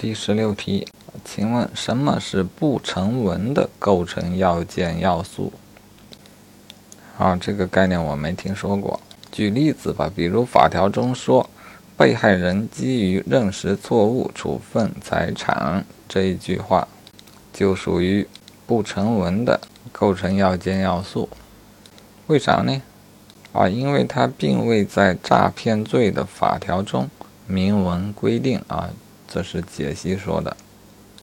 第十六题，请问什么是不成文的构成要件要素？啊，这个概念我没听说过。举例子吧，比如法条中说，被害人基于认识错误处分财产这一句话，就属于不成文的构成要件要素。为啥呢？啊，因为它并未在诈骗罪的法条中明文规定啊。这是解析说的。